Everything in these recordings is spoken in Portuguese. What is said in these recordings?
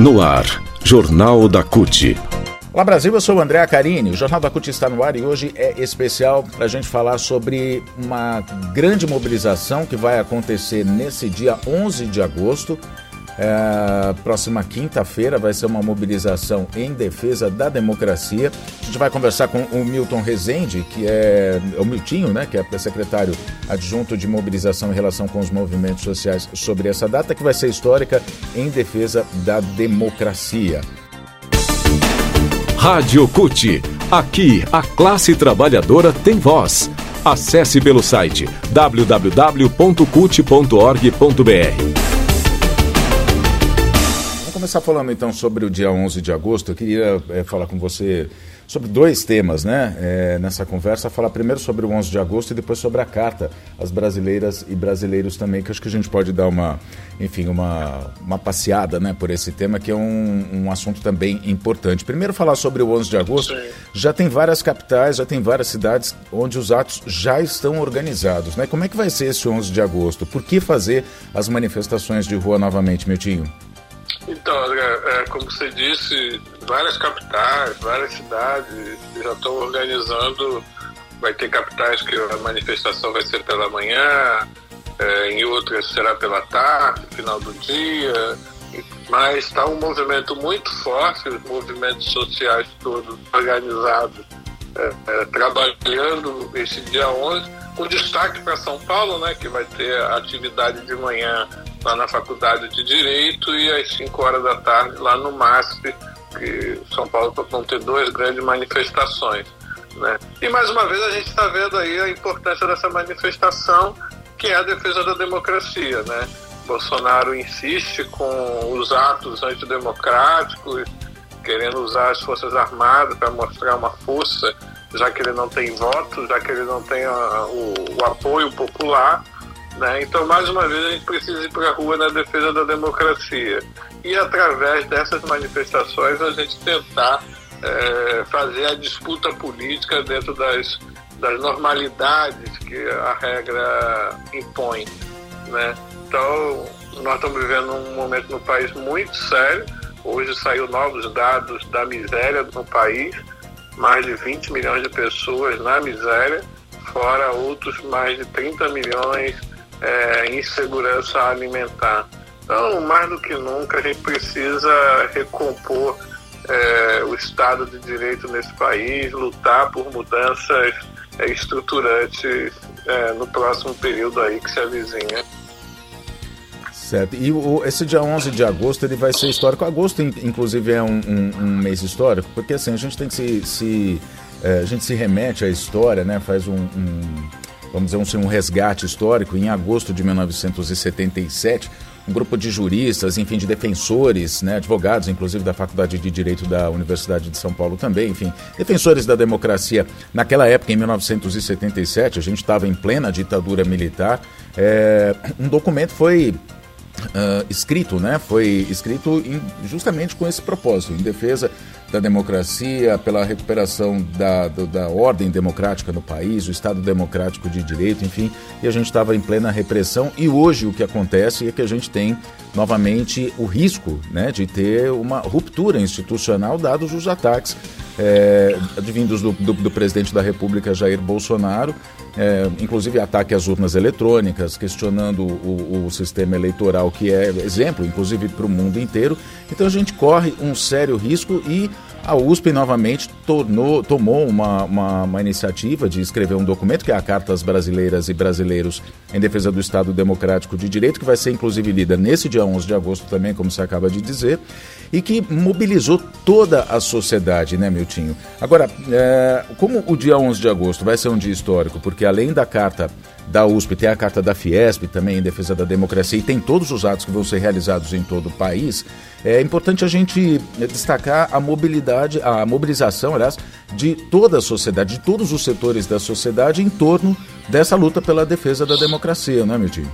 No ar, Jornal da CUT. Olá Brasil, eu sou o André Acarini. O Jornal da CUT está no ar e hoje é especial para a gente falar sobre uma grande mobilização que vai acontecer nesse dia 11 de agosto é, próxima quinta-feira vai ser uma mobilização em defesa da democracia. A gente vai conversar com o Milton Rezende, que é, é o Miltinho, né, que é secretário adjunto de mobilização em relação com os movimentos sociais sobre essa data que vai ser histórica em defesa da democracia. Rádio CUT. Aqui a classe trabalhadora tem voz. Acesse pelo site www.cut.org.br começar falando então sobre o dia 11 de agosto. Eu queria é, falar com você sobre dois temas, né? É, nessa conversa, falar primeiro sobre o 11 de agosto e depois sobre a carta às brasileiras e brasileiros também, que acho que a gente pode dar uma, enfim, uma, uma passeada, né, por esse tema que é um, um assunto também importante. Primeiro falar sobre o 11 de agosto. Já tem várias capitais, já tem várias cidades onde os atos já estão organizados, né? Como é que vai ser esse 11 de agosto? Por que fazer as manifestações de rua novamente, Miltinho? Então, é, como você disse, várias capitais, várias cidades já estão organizando. Vai ter capitais que a manifestação vai ser pela manhã, é, em outras será pela tarde, final do dia. Mas está um movimento muito forte, os movimentos sociais todos organizados, é, é, trabalhando esse dia 11, com destaque para São Paulo, né, que vai ter atividade de manhã lá na Faculdade de Direito e às 5 horas da tarde lá no MASP, que São Paulo vão ter duas grandes manifestações. Né? E mais uma vez a gente está vendo aí a importância dessa manifestação, que é a defesa da democracia. Né? Bolsonaro insiste com os atos antidemocráticos, querendo usar as Forças Armadas para mostrar uma força, já que ele não tem votos, já que ele não tem a, o, o apoio popular. Né? Então, mais uma vez, a gente precisa ir para a rua na defesa da democracia. E, através dessas manifestações, a gente tentar é, fazer a disputa política dentro das, das normalidades que a regra impõe. Né? Então, nós estamos vivendo um momento no país muito sério. Hoje saiu novos dados da miséria no país, mais de 20 milhões de pessoas na miséria, fora outros mais de 30 milhões é, insegurança alimentar. Então, mais do que nunca, a gente precisa recompor é, o Estado de Direito nesse país, lutar por mudanças é, estruturantes é, no próximo período aí que se avizinha. Certo. E o, esse dia 11 de agosto ele vai ser histórico. Agosto, inclusive, é um, um, um mês histórico, porque assim, a gente tem que se. se é, a gente se remete à história, né? Faz um, um vamos dizer, um, um resgate histórico. Em agosto de 1977, um grupo de juristas, enfim, de defensores, né, advogados, inclusive da Faculdade de Direito da Universidade de São Paulo também, enfim, defensores da democracia. Naquela época, em 1977, a gente estava em plena ditadura militar. É, um documento foi uh, escrito, né? Foi escrito em, justamente com esse propósito, em defesa da democracia, pela recuperação da, do, da ordem democrática no país, o Estado democrático de direito, enfim, e a gente estava em plena repressão. E hoje o que acontece é que a gente tem novamente o risco né, de ter uma ruptura institucional, dados os ataques é, advindos do, do, do, presidente da República, Jair Bolsonaro, é, inclusive ataque às urnas eletrônicas, questionando o, o sistema eleitoral, que é exemplo, inclusive, para o mundo inteiro. Então a gente corre um sério risco e a USP novamente tornou, tomou uma, uma, uma, iniciativa de escrever um documento, que é a Carta às Brasileiras e Brasileiros em Defesa do Estado Democrático de Direito, que vai ser inclusive lida nesse dia 11 de agosto também, como você acaba de dizer, e que mobilizou toda a sociedade, né, Miltinho? Agora, é, como o dia 11 de agosto vai ser um dia histórico, porque além da Carta da USP, tem a carta da Fiesp também em defesa da democracia e tem todos os atos que vão ser realizados em todo o país. É importante a gente destacar a mobilidade, a mobilização, aliás, de toda a sociedade, de todos os setores da sociedade em torno dessa luta pela defesa da democracia, não é, Miltinho?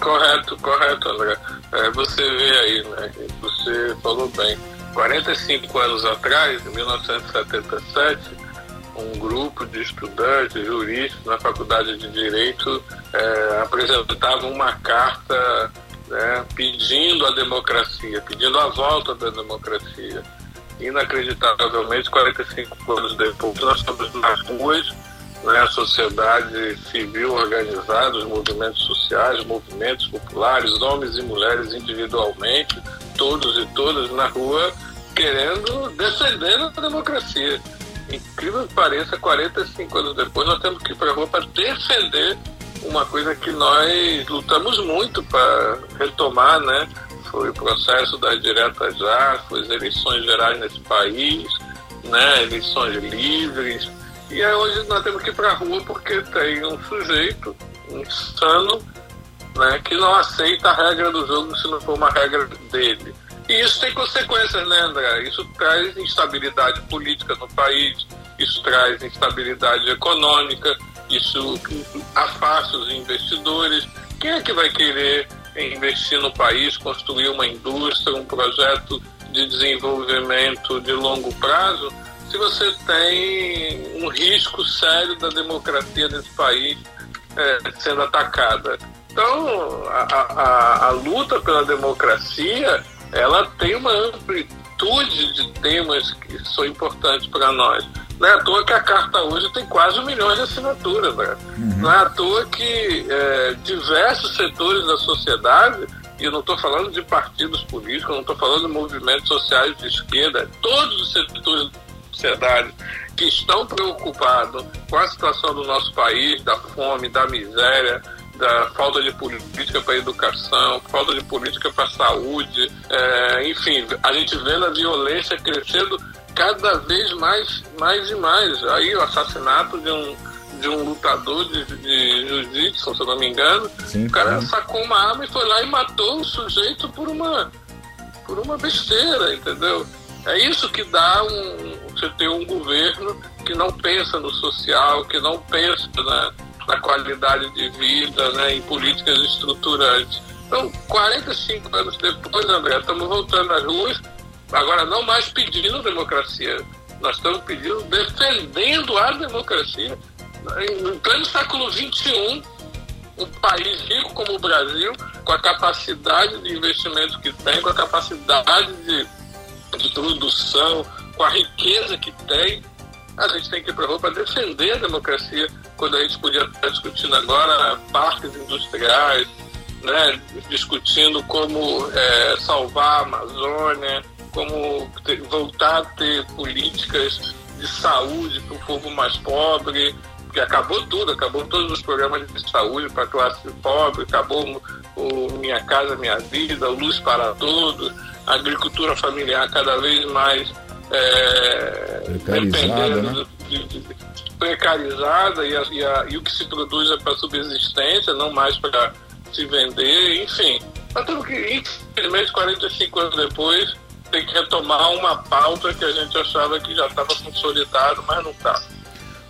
Correto, correto, André. É, você vê aí, né? Você falou bem. 45 anos atrás, em 1977, um grupo de estudantes, juristas na Faculdade de Direito é, apresentavam uma carta né, pedindo a democracia, pedindo a volta da democracia. Inacreditavelmente, 45 anos depois, nós estamos nas ruas, né, a sociedade civil organizada, os movimentos sociais, movimentos populares, homens e mulheres individualmente, todos e todas na rua, querendo defender a democracia. Incrível que pareça, 45 anos depois, nós temos que ir para a rua para defender uma coisa que nós lutamos muito para retomar, né? Foi o processo das diretas já, foi as eleições gerais nesse país, né? Eleições livres. E aí hoje nós temos que ir para a rua porque tem um sujeito insano né, que não aceita a regra do jogo se não for uma regra dele. E isso tem consequências, né, André? Isso traz instabilidade política no país, isso traz instabilidade econômica, isso afasta os investidores. Quem é que vai querer investir no país, construir uma indústria, um projeto de desenvolvimento de longo prazo, se você tem um risco sério da democracia desse país é, sendo atacada? Então, a, a, a luta pela democracia ela tem uma amplitude de temas que são importantes para nós. Não é à toa que a carta hoje tem quase um milhão de assinaturas, né? Uhum. Não é à toa que é, diversos setores da sociedade, e eu não estou falando de partidos políticos, não estou falando de movimentos sociais de esquerda, todos os setores da sociedade que estão preocupados com a situação do nosso país, da fome, da miséria, da falta de política para educação, falta de política para saúde, é, enfim, a gente vê a violência crescendo cada vez mais, mais e mais. Aí o assassinato de um, de um lutador de, de jiu-jitsu, se eu não me engano, Sim, o cara sacou uma arma e foi lá e matou o sujeito por uma, por uma besteira, entendeu? É isso que dá um, você ter um governo que não pensa no social, que não pensa na, na qualidade de vida, né, em políticas estruturantes. Então, 45 anos depois, André, estamos voltando às ruas, agora não mais pedindo democracia, nós estamos pedindo, defendendo a democracia. Em pleno século XXI, um país rico como o Brasil, com a capacidade de investimento que tem, com a capacidade de, de produção, com a riqueza que tem, a gente tem que ir para para defender a democracia, quando a gente podia estar discutindo agora parques industriais, né, discutindo como é, salvar a Amazônia, como ter, voltar a ter políticas de saúde para o povo mais pobre, que acabou tudo, acabou todos os programas de saúde para a classe pobre, acabou o Minha Casa Minha Vida, Luz para Todos, a agricultura familiar cada vez mais é, dependendo né? de, de, precarizada e, a, e, a, e, o que se produz é para subsistência, não mais para se vender, enfim. Nós temos que, infelizmente, 45 anos depois, tem que retomar uma pauta que a gente achava que já estava consolidado, mas não está.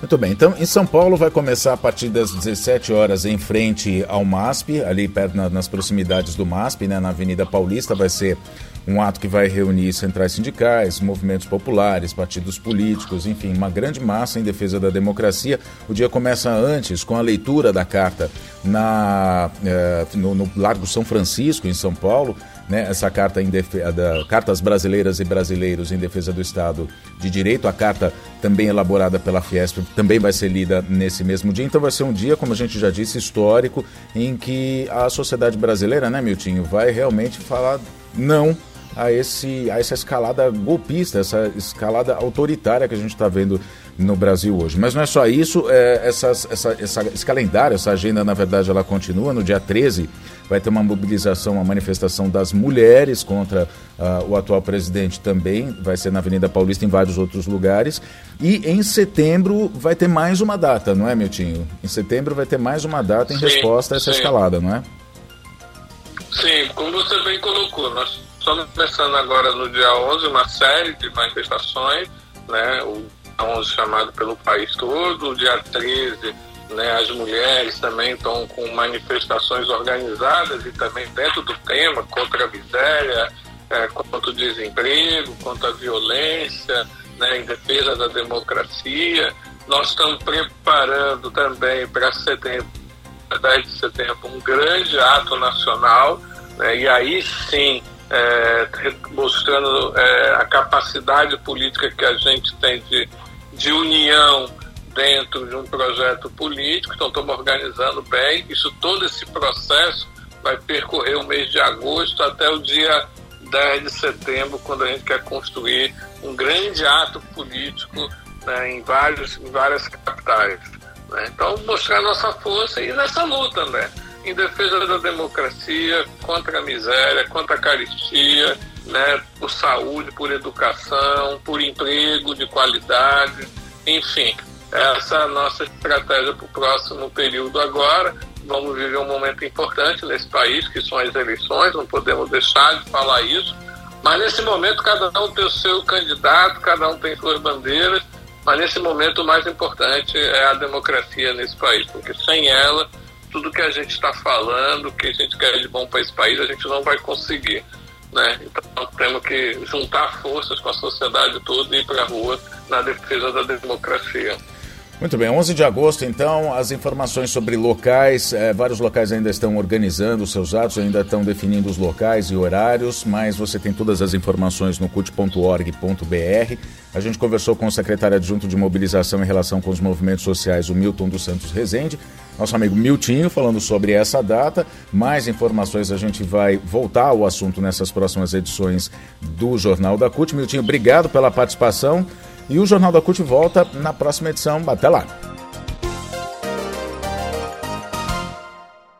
Muito bem, então em São Paulo vai começar a partir das 17 horas em frente ao MASP, ali perto na, nas proximidades do MASP, né, na Avenida Paulista, vai ser um ato que vai reunir centrais sindicais, movimentos populares, partidos políticos, enfim, uma grande massa em defesa da democracia. O dia começa antes com a leitura da carta na, eh, no, no Largo São Francisco, em São Paulo. Né, essa carta em defesa da Cartas Brasileiras e Brasileiros em Defesa do Estado de Direito, a carta também elaborada pela Fiesp, também vai ser lida nesse mesmo dia. Então vai ser um dia, como a gente já disse, histórico, em que a sociedade brasileira, né, Miltinho, vai realmente falar não a, esse, a essa escalada golpista, essa escalada autoritária que a gente está vendo no Brasil hoje. Mas não é só isso, é, essas, essa, essa, esse calendário, essa agenda, na verdade, ela continua. No dia 13 vai ter uma mobilização, uma manifestação das mulheres contra uh, o atual presidente também, vai ser na Avenida Paulista em vários outros lugares. E em setembro vai ter mais uma data, não é, Miltinho? Em setembro vai ter mais uma data em sim, resposta a essa sim. escalada, não é? Sim, como você bem colocou, nós Estamos começando agora no dia 11 uma série de manifestações, né? O 11 chamado pelo país todo, o dia 13 né, as mulheres também estão com manifestações organizadas e também dentro do tema contra a miséria, é, contra o desemprego, contra a violência, né, em defesa da democracia. Nós estamos preparando também para setembro, 10 de setembro, um grande ato nacional Né? E aí sim, é, mostrando é, a capacidade política que a gente tem de, de união dentro de um projeto político, então estamos organizando bem. Isso, todo esse processo vai percorrer o mês de agosto até o dia 10 de setembro, quando a gente quer construir um grande ato político né, em, vários, em várias capitais. Né? Então, mostrar nossa força e nessa luta, né? em defesa da democracia, contra a miséria, contra a caristia, né? por saúde, por educação, por emprego de qualidade, enfim. Essa é a nossa estratégia para o próximo período agora. Vamos viver um momento importante nesse país, que são as eleições, não podemos deixar de falar isso. Mas nesse momento, cada um tem o seu candidato, cada um tem suas bandeiras, mas nesse momento o mais importante é a democracia nesse país, porque sem ela, tudo que a gente está falando, que a gente quer de bom para esse país, a gente não vai conseguir. Né? Então temos que juntar forças com a sociedade toda e ir para a rua na defesa da democracia. Muito bem, 11 de agosto, então, as informações sobre locais. Eh, vários locais ainda estão organizando seus atos, ainda estão definindo os locais e horários, mas você tem todas as informações no cut.org.br. A gente conversou com o secretário adjunto de mobilização em relação com os movimentos sociais, o Milton dos Santos Rezende, nosso amigo Miltinho, falando sobre essa data. Mais informações a gente vai voltar ao assunto nessas próximas edições do Jornal da CUT. Miltinho, obrigado pela participação. E o Jornal da CUT volta na próxima edição. Até lá!